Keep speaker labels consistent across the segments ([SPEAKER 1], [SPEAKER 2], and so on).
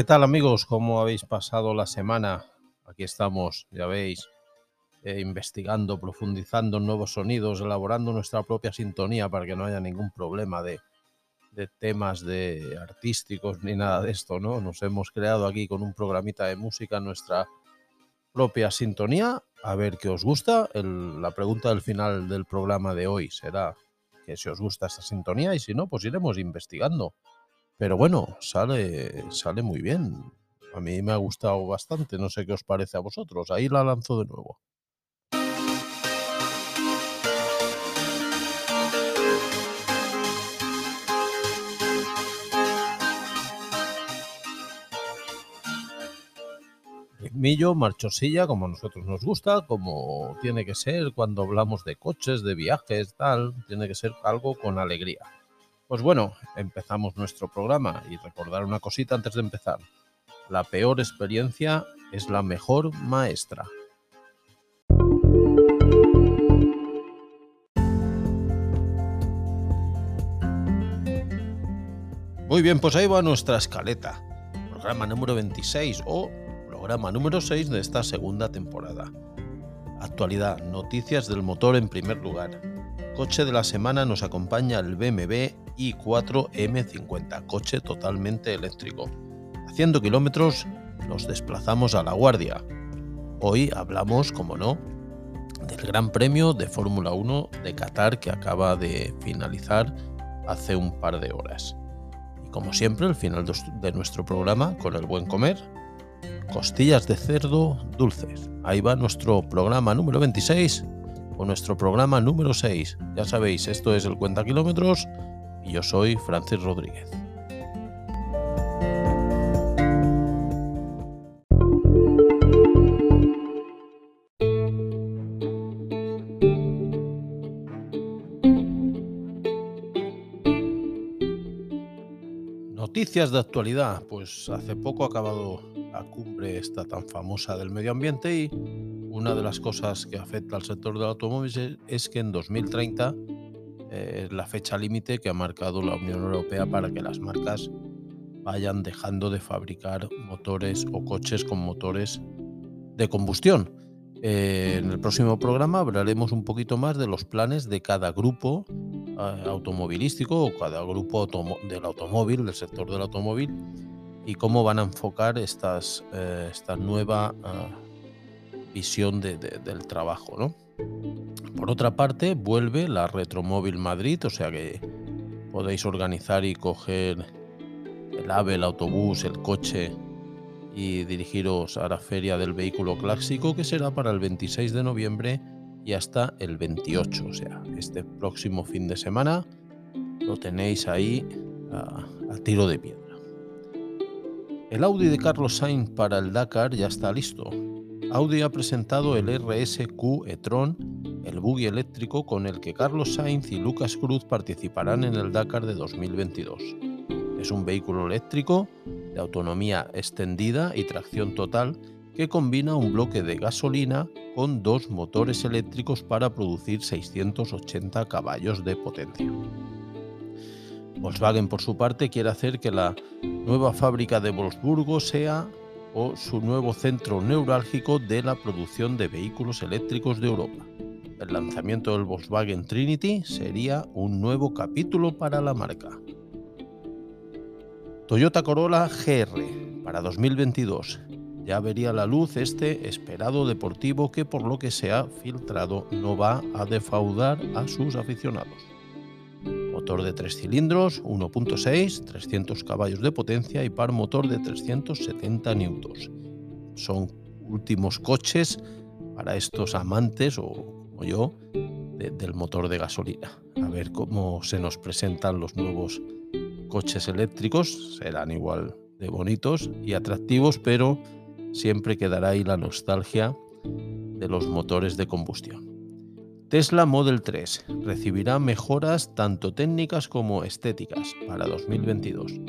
[SPEAKER 1] ¿Qué tal amigos? ¿Cómo habéis pasado la semana? Aquí estamos, ya veis, eh, investigando, profundizando nuevos sonidos, elaborando nuestra propia sintonía para que no haya ningún problema de, de temas de artísticos ni nada de esto, ¿no? Nos hemos creado aquí con un programita de música nuestra propia sintonía. A ver qué os gusta. El- la pregunta del final del programa de hoy será que si os gusta esta sintonía y si no, pues iremos investigando. Pero bueno, sale, sale muy bien. A mí me ha gustado bastante. No sé qué os parece a vosotros. Ahí la lanzo de nuevo. Ritmillo, marchosilla, como a nosotros nos gusta, como tiene que ser cuando hablamos de coches, de viajes, tal, tiene que ser algo con alegría. Pues bueno, empezamos nuestro programa y recordar una cosita antes de empezar. La peor experiencia es la mejor maestra. Muy bien, pues ahí va nuestra escaleta. Programa número 26 o programa número 6 de esta segunda temporada. Actualidad, noticias del motor en primer lugar. Coche de la semana nos acompaña el BMW i4 M50, coche totalmente eléctrico. Haciendo kilómetros nos desplazamos a La Guardia. Hoy hablamos, como no, del Gran Premio de Fórmula 1 de Qatar que acaba de finalizar hace un par de horas. Y como siempre, el final de nuestro programa con el buen comer, costillas de cerdo dulces. Ahí va nuestro programa número 26 o nuestro programa número 6. Ya sabéis, esto es el Cuenta Kilómetros yo soy Francis Rodríguez. Noticias de actualidad. Pues hace poco ha acabado la cumbre esta tan famosa del medio ambiente y una de las cosas que afecta al sector del automóvil es- que en 2030 eh, la fecha límite que ha marcado la Unión Europea para que las marcas vayan dejando de fabricar motores o coches con motores de combustión. Eh, en el próximo programa hablaremos un poquito más de los planes de cada grupo eh, automovilístico o cada grupo del automóvil, del sector del automóvil, y cómo van a enfocar estas, esta nueva ah, visión de- de- del trabajo. ¿no? Por otra parte, vuelve la Retromóvil Madrid, o sea que podéis organizar y coger el AVE, el autobús, el coche y dirigiros a la feria del vehículo clásico que será para el 26 de noviembre y hasta el 28, o sea, este próximo fin de semana lo tenéis ahí a, a tiro de piedra. El Audi de Carlos Sainz para el Dakar ya está listo. Audi ha presentado el RSQ e-tron, el buggy eléctrico con el que Carlos Sainz y Lucas Cruz participarán en el Dakar de 2022. Es un vehículo eléctrico de autonomía extendida y tracción total que combina un bloque de gasolina con dos motores eléctricos para producir 680 caballos de potencia. Volkswagen, por su parte, quiere hacer que la nueva fábrica de Wolfsburgo sea o su nuevo centro neurálgico de la producción de vehículos eléctricos de Europa. El lanzamiento del Volkswagen Trinity sería un nuevo capítulo para la marca. Toyota Corolla GR para 2022. Ya vería la luz este esperado deportivo que por lo que se ha filtrado no va a defraudar a sus aficionados. Motor de 3 cilindros, 1.6, 300 caballos de potencia y par motor de 370 newtons. Son últimos coches para estos amantes o yo de- del motor de gasolina. A ver cómo se nos presentan los nuevos coches eléctricos. Serán igual de bonitos y atractivos, pero siempre quedará ahí la nostalgia de los motores de combustión. Tesla Model 3 recibirá mejoras tanto técnicas como estéticas para 2022.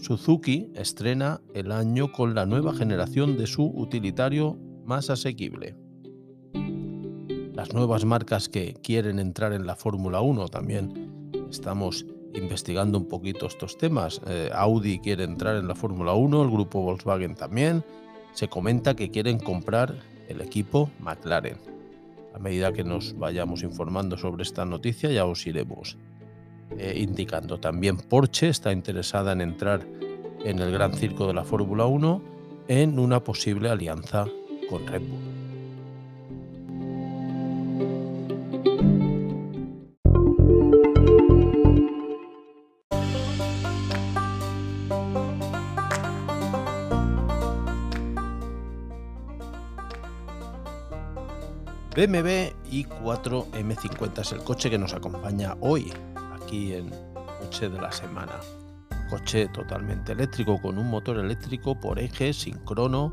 [SPEAKER 1] Suzuki estrena el año con la nueva generación de su utilitario más asequible. Las nuevas marcas que quieren entrar en la Fórmula 1 también estamos investigando un poquito estos temas. Eh, Audi quiere entrar en la Fórmula 1, el grupo Volkswagen también. Se comenta que quieren comprar el equipo McLaren. A medida que nos vayamos informando sobre esta noticia ya os iremos eh, indicando. También Porsche está interesada en entrar en el gran circo de la Fórmula 1 en una posible alianza con Red Bull. BMW i4 M50 es el coche que nos acompaña hoy aquí en Coche de la Semana. Coche totalmente eléctrico con un motor eléctrico por eje sincrono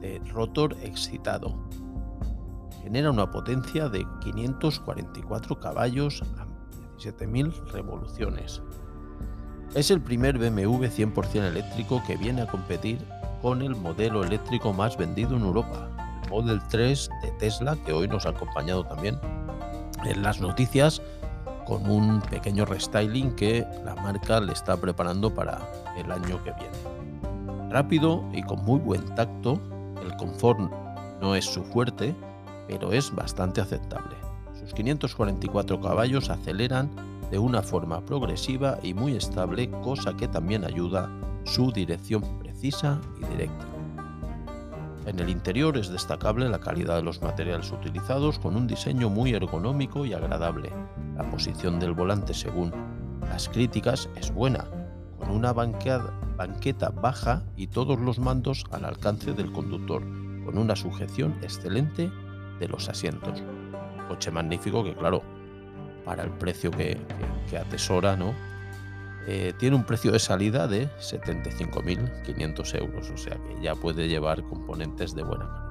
[SPEAKER 1] de rotor excitado. Genera una potencia de 544 caballos a 17.000 revoluciones. Es el primer BMW 100% eléctrico que viene a competir con el modelo eléctrico más vendido en Europa, Model 3 de Tesla, que hoy nos ha acompañado también en las noticias con un pequeño restyling que la marca le está preparando para el año que viene. Rápido y con muy buen tacto, el confort no es su fuerte, pero es bastante aceptable. Sus 544 caballos aceleran de una forma progresiva y muy estable, cosa que también ayuda su dirección precisa y directa. En el interior es destacable la calidad de los materiales utilizados con un diseño muy ergonómico y agradable. La posición del volante según las críticas es buena, con una banqueta baja y todos los mandos al alcance del conductor, con una sujeción excelente de los asientos. Coche magnífico que claro, para el precio que, que atesora, ¿no? Eh, tiene un precio de salida de 75.500 euros, o sea que ya puede llevar componentes de buena calidad.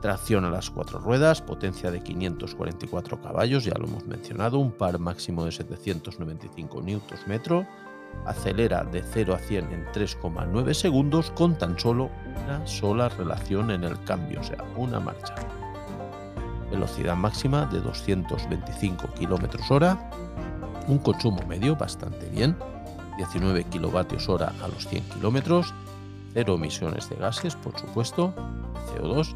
[SPEAKER 1] Tracción a las cuatro ruedas, potencia de 544 caballos, ya lo hemos mencionado, un par máximo de 795 Nm, acelera de 0 a 100 en 3,9 segundos con tan solo una sola relación en el cambio, o sea, una marcha. Velocidad máxima de 225 km hora un consumo medio bastante bien, 19 kilovatios hora a los 100 kilómetros, cero emisiones de gases, por supuesto, CO2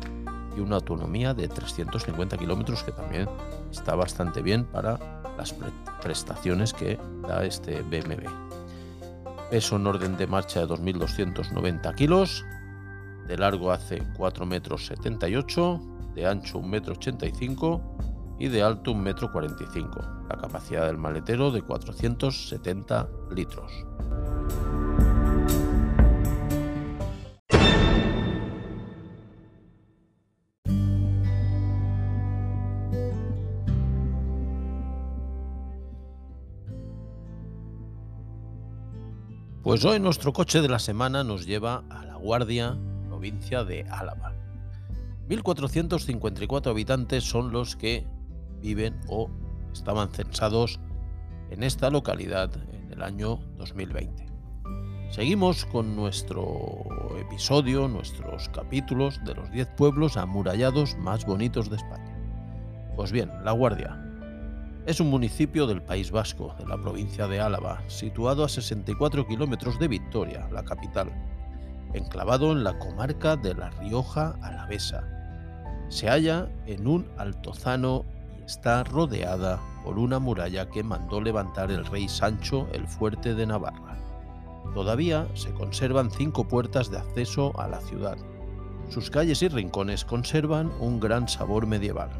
[SPEAKER 1] y una autonomía de 350 kilómetros que también está bastante bien para las prestaciones que da este BMW. Peso en orden de marcha de 2.290 kilos, de largo hace 4 metros 78, de ancho 1 metro 85 y de alto 1,45 m, la capacidad del maletero de 470 litros. Pues hoy nuestro coche de la semana nos lleva a La Guardia, provincia de Álava. 1.454 habitantes son los que viven o estaban censados en esta localidad en el año 2020. Seguimos con nuestro episodio, nuestros capítulos de los 10 pueblos amurallados más bonitos de España. Pues bien, La Guardia es un municipio del País Vasco, de la provincia de Álava, situado a 64 kilómetros de Victoria, la capital, enclavado en la comarca de La Rioja Alavesa. Se halla en un altozano está rodeada por una muralla que mandó levantar el rey Sancho el fuerte de Navarra. Todavía se conservan cinco puertas de acceso a la ciudad. Sus calles y rincones conservan un gran sabor medieval.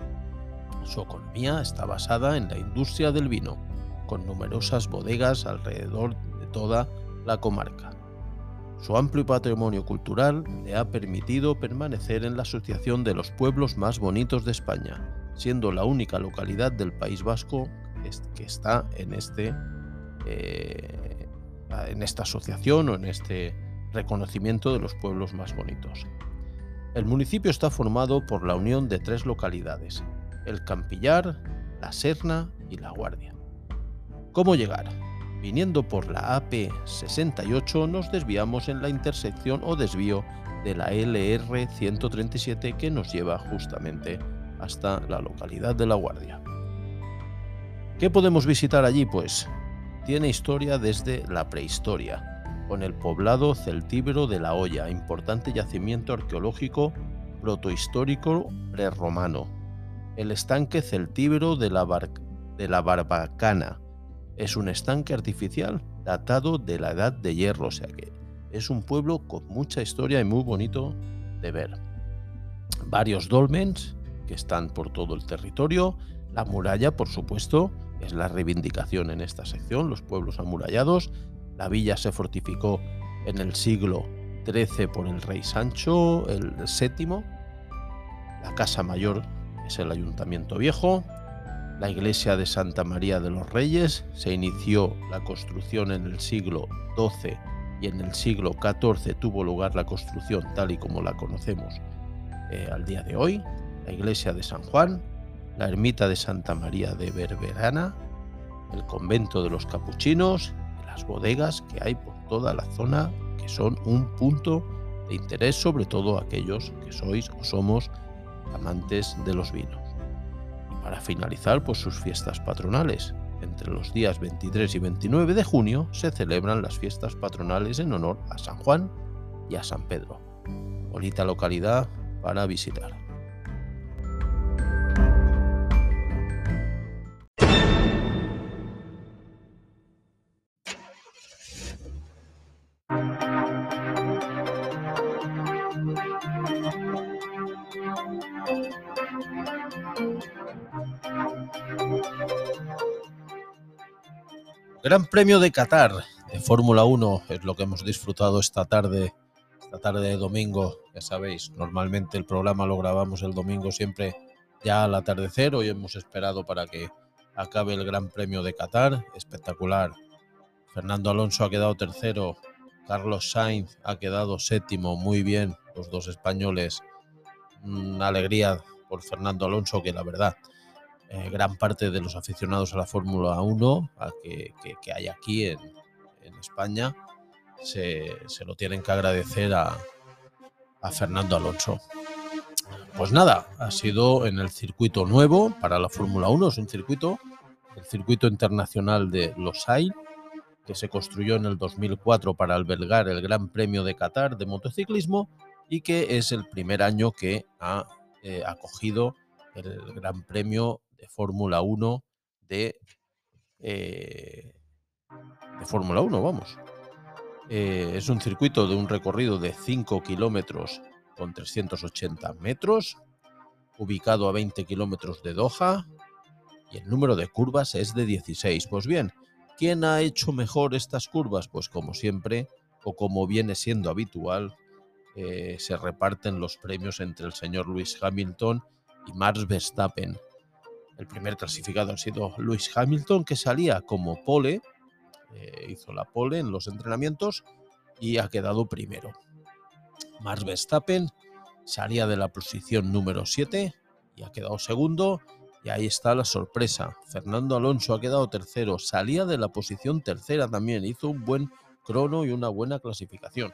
[SPEAKER 1] Su economía está basada en la industria del vino, con numerosas bodegas alrededor de toda la comarca. Su amplio patrimonio cultural le ha permitido permanecer en la Asociación de los Pueblos Más Bonitos de España, siendo la única localidad del País Vasco que está en, este, eh, en esta asociación o en este reconocimiento de los pueblos más bonitos. El municipio está formado por la unión de tres localidades, el Campillar, la Serna y la Guardia. ¿Cómo llegar? Viniendo por la AP68 nos desviamos en la intersección o desvío de la LR 137 que nos lleva justamente hasta la localidad de La Guardia. ¿Qué podemos visitar allí? Pues tiene historia desde la prehistoria, con el poblado celtíbero de La Hoya, importante yacimiento arqueológico protohistórico prerromano. El estanque celtíbero de la, Barbacana es un estanque artificial datado de la Edad de Hierro, o sea que es un pueblo con mucha historia y muy bonito de ver. Varios dolmens que están por todo el territorio, la muralla, por supuesto, es la reivindicación en esta sección, los pueblos amurallados. La villa se fortificó en el siglo XIII por el rey Sancho el VII. La casa mayor es el ayuntamiento viejo. La iglesia de Santa María de los Reyes se inició la construcción en el siglo XII y en el siglo XIV tuvo lugar la construcción tal y como la conocemos eh, al día de hoy. La iglesia de San Juan, la ermita de Santa María de Berberana, el convento de los capuchinos y las bodegas que hay por toda la zona que son un punto de interés sobre todo aquellos que sois o somos amantes de los vinos. Y para finalizar, pues sus fiestas patronales. Entre los días 23 y 29 de junio se celebran las fiestas patronales en honor a San Juan y a San Pedro. Bonita localidad para visitar. Gran Premio de Qatar de Fórmula 1 es lo que hemos disfrutado esta tarde, esta tarde de domingo. Ya sabéis, normalmente el programa lo grabamos el domingo siempre ya al atardecer. Hoy hemos esperado para que acabe el Gran Premio de Qatar. Espectacular. Fernando Alonso ha quedado tercero. Carlos Sainz ha quedado séptimo. Muy bien, los dos españoles. Una alegría por Fernando Alonso que la verdad eh, gran parte de los aficionados a la Fórmula 1 que, hay aquí en, España se, lo tienen que agradecer a, Fernando Alonso. Pues nada, ha sido en el circuito nuevo para la Fórmula 1, es un circuito, el circuito internacional de Losail, que se construyó en el 2004 para albergar el Gran Premio de Qatar de motociclismo y que es el primer año que ha eh, acogido el Gran Premio de Fórmula 1 de, eh, de Fórmula 1, vamos. Eh, es un circuito de un recorrido de 5 kilómetros con 380 metros, ubicado a 20 kilómetros de Doha, y el número de curvas es de 16. Pues bien, ¿quién ha hecho mejor estas curvas? Pues como siempre, o como viene siendo habitual, eh, se reparten los premios entre el señor Luis Hamilton y Max Verstappen. El primer clasificado ha sido Lewis Hamilton, que salía como pole, eh, hizo la pole en los entrenamientos y ha quedado primero. Max Verstappen salía de la posición número 7 y ha quedado segundo. Y ahí está la sorpresa. Fernando Alonso ha quedado tercero, salía de la posición tercera también, hizo un buen crono y una buena clasificación.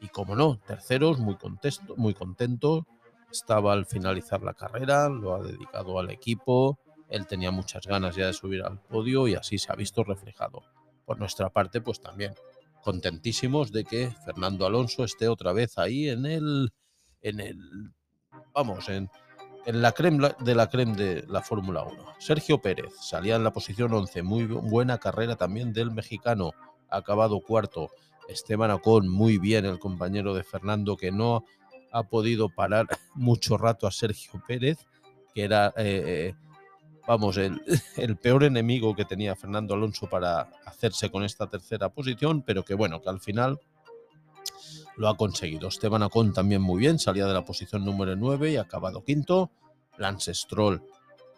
[SPEAKER 1] Y como no, terceros, muy contento, muy contento estaba al finalizar la carrera, lo ha dedicado al equipo, él tenía muchas ganas ya de subir al podio y así se ha visto reflejado. Por nuestra parte, pues también contentísimos de que Fernando Alonso esté otra vez ahí en el, en el, vamos, en, en la creme de la creme de la Fórmula 1. Sergio Pérez salía en la posición 11, muy buena carrera también del mexicano, acabado cuarto. Esteban Ocon, muy bien el compañero de Fernando, que no ha podido parar mucho rato a Sergio Pérez, que era, eh, eh, vamos, el, el, peor enemigo que tenía Fernando Alonso para hacerse con esta tercera posición, pero que bueno, que al final lo ha conseguido. Esteban Ocon también muy bien, salía de la posición número 9 y ha acabado quinto. Lance Stroll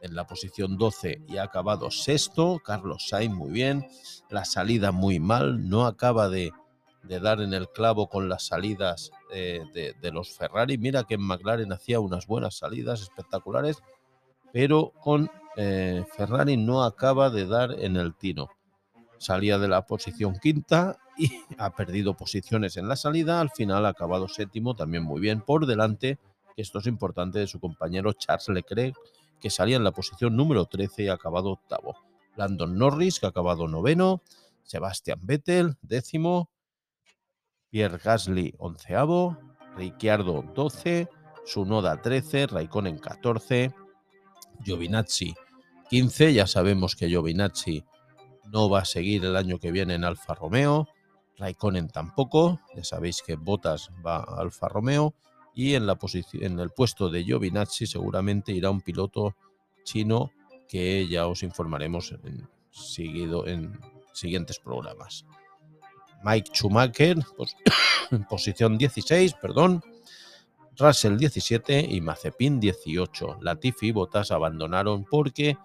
[SPEAKER 1] en la posición 12 y ha acabado sexto. Carlos Sainz muy bien. La salida muy mal, no acaba de dar en el clavo con las salidas de, los Ferrari. Mira que en McLaren hacía unas buenas salidas espectaculares, pero con eh, Ferrari no acaba de dar en el tino. Salía de la posición quinta y ha perdido posiciones en la salida. Al final ha acabado séptimo, también muy bien por delante, que esto es importante, de su compañero Charles Leclerc, que salía en la posición número 13 y ha acabado octavo. Landon Norris, que ha acabado noveno, Sebastian Vettel, décimo, Pierre Gasly, onceavo, Ricciardo, 12, Sunoda, 13, Raikkonen, 14, Giovinazzi, 15. Ya sabemos que Giovinazzi no va a seguir el año que viene en Alfa Romeo, Raikkonen tampoco, ya sabéis que Bottas va a Alfa Romeo y en, la en el puesto de Giovinazzi seguramente irá un piloto chino que ya os informaremos en, seguido, en siguientes programas. Mike Schumacher, pues, posición 16, perdón. Russell 17 y Mazepin 18. Latifi y Bottas abandonaron porque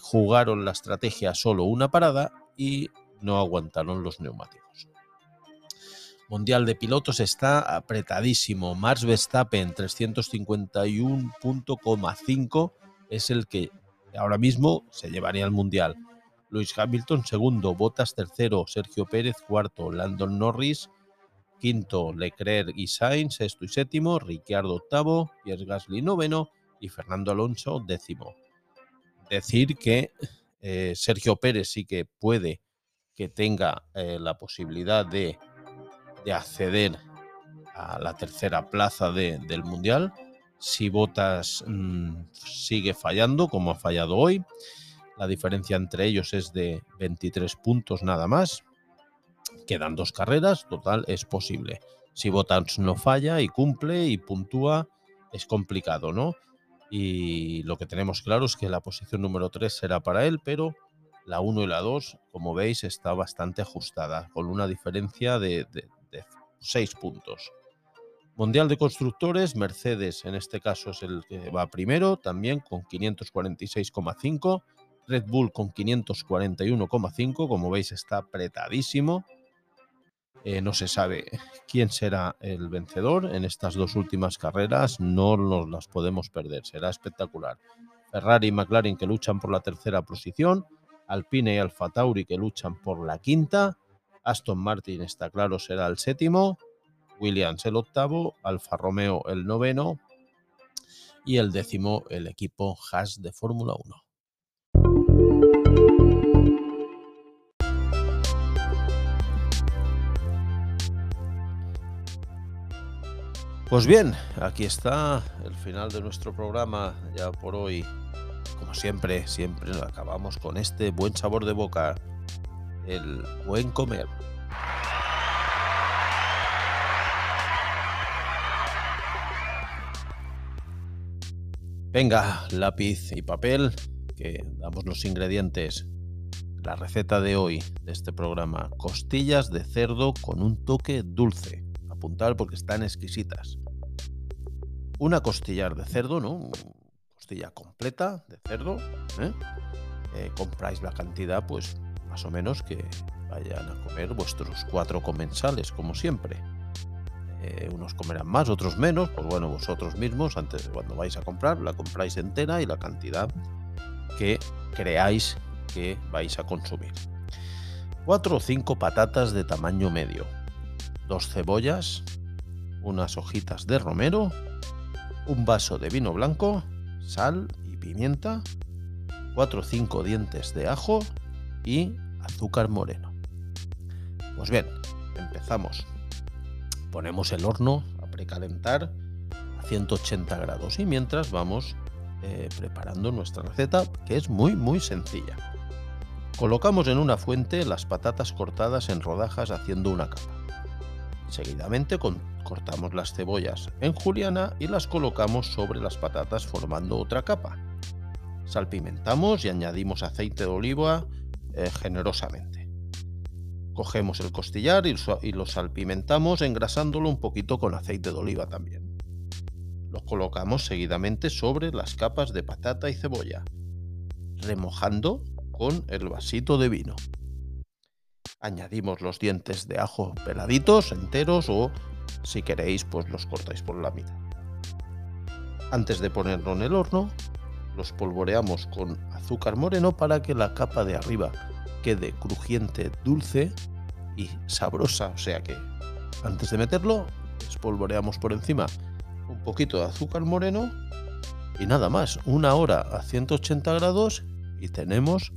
[SPEAKER 1] jugaron la estrategia solo una parada y no aguantaron los neumáticos. Mundial de pilotos está apretadísimo. Max Verstappen 351.5 es el que ahora mismo se llevaría al Mundial. Luis Hamilton segundo, Bottas tercero, Sergio Pérez cuarto, Landon Norris quinto, Leclerc y Sainz sexto y séptimo, Ricciardo octavo, Pierre Gasly noveno y Fernando Alonso décimo. Decir que eh, Sergio Pérez sí que puede que tenga eh, la posibilidad de, acceder a la tercera plaza del Mundial si Botas mm, sigue fallando como ha fallado hoy. La diferencia entre ellos es de 23 puntos nada más. Quedan dos carreras, total, es posible. Si Bottas no falla y cumple y puntúa, es complicado, ¿no? Y lo que tenemos claro es que la posición número 3 será para él, pero la 1 y la 2, como veis, está bastante ajustada, con una diferencia de, de 6 puntos. Mundial de Constructores, Mercedes en este caso es el que va primero, también con 546,5. Red Bull con 541,5, como veis está apretadísimo. Eh, no se sabe quién será el vencedor en estas dos últimas carreras, no nos las podemos perder, será espectacular. Ferrari y McLaren que luchan por la tercera posición, Alpine y Alfa Tauri que luchan por la quinta, Aston Martin está claro será el séptimo, Williams el octavo, Alfa Romeo el noveno y el décimo el equipo Haas de Fórmula 1. Pues bien, aquí está el final de nuestro programa ya por hoy. Como siempre, siempre acabamos con este buen sabor de boca, el buen comer. Venga, lápiz y papel, que damos los ingredientes. La receta de hoy de este programa, costillas de cerdo con un toque dulce. Apuntar porque están exquisitas una costillar de cerdo, ¿no? Costilla completa de cerdo. ¿eh? Eh, compráis la cantidad, pues más o menos que vayan a comer vuestros cuatro comensales, como siempre. Eh, unos comerán más, otros menos. Pues bueno, vosotros mismos, antes de cuando vais a comprar, la compráis entera y la cantidad que creáis que vais a consumir. Cuatro o cinco patatas de tamaño medio, dos cebollas, unas hojitas de romero un vaso de vino blanco, sal y pimienta, 4 o 5 dientes de ajo y azúcar moreno. Pues bien, empezamos. Ponemos el horno a precalentar a 180 grados y mientras vamos eh, preparando nuestra receta que es muy muy sencilla. Colocamos en una fuente las patatas cortadas en rodajas haciendo una capa. Seguidamente cortamos las cebollas en juliana y las colocamos sobre las patatas formando otra capa. Salpimentamos y añadimos aceite de oliva eh, generosamente. Cogemos el costillar y lo salpimentamos engrasándolo un poquito con aceite de oliva también. Lo colocamos seguidamente sobre las capas de patata y cebolla, remojando con el vasito de vino. Añadimos los dientes de ajo peladitos, enteros o si queréis pues los cortáis por la mitad. Antes de ponerlo en el horno, los polvoreamos con azúcar moreno para que la capa de arriba quede crujiente, dulce y sabrosa. O sea que antes de meterlo, espolvoreamos por encima un poquito de azúcar moreno y nada más. Una hora a 180 grados y tenemos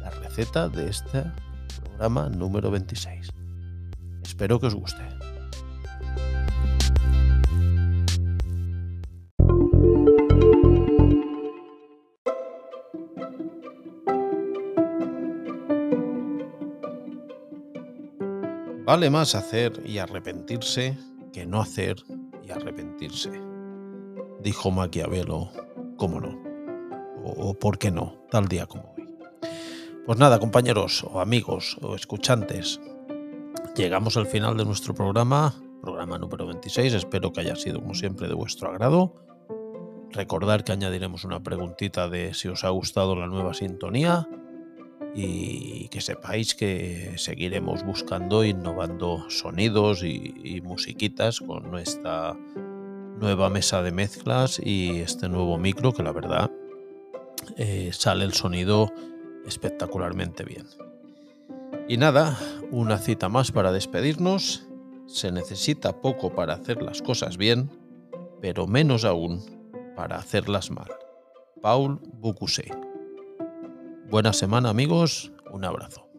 [SPEAKER 1] la receta de este programa número 26. Espero que os guste. Vale más hacer y arrepentirse que no hacer y arrepentirse. Dijo Maquiavelo, ¿cómo no? O, por qué no, tal día como hoy. Pues nada, compañeros o amigos o escuchantes, llegamos al final de nuestro programa, programa número 26. Espero que haya sido, como siempre, de vuestro agrado. Recordar que añadiremos una preguntita de si os ha gustado la nueva sintonía y que sepáis que seguiremos buscando, innovando sonidos y, musiquitas con nuestra nueva mesa de mezclas y este nuevo micro que la verdad eh, sale el sonido espectacularmente bien. Y nada, una cita más para despedirnos. Se necesita poco para hacer las cosas bien, pero menos aún para hacerlas mal. Paul Bocuse. Buena semana amigos, un abrazo.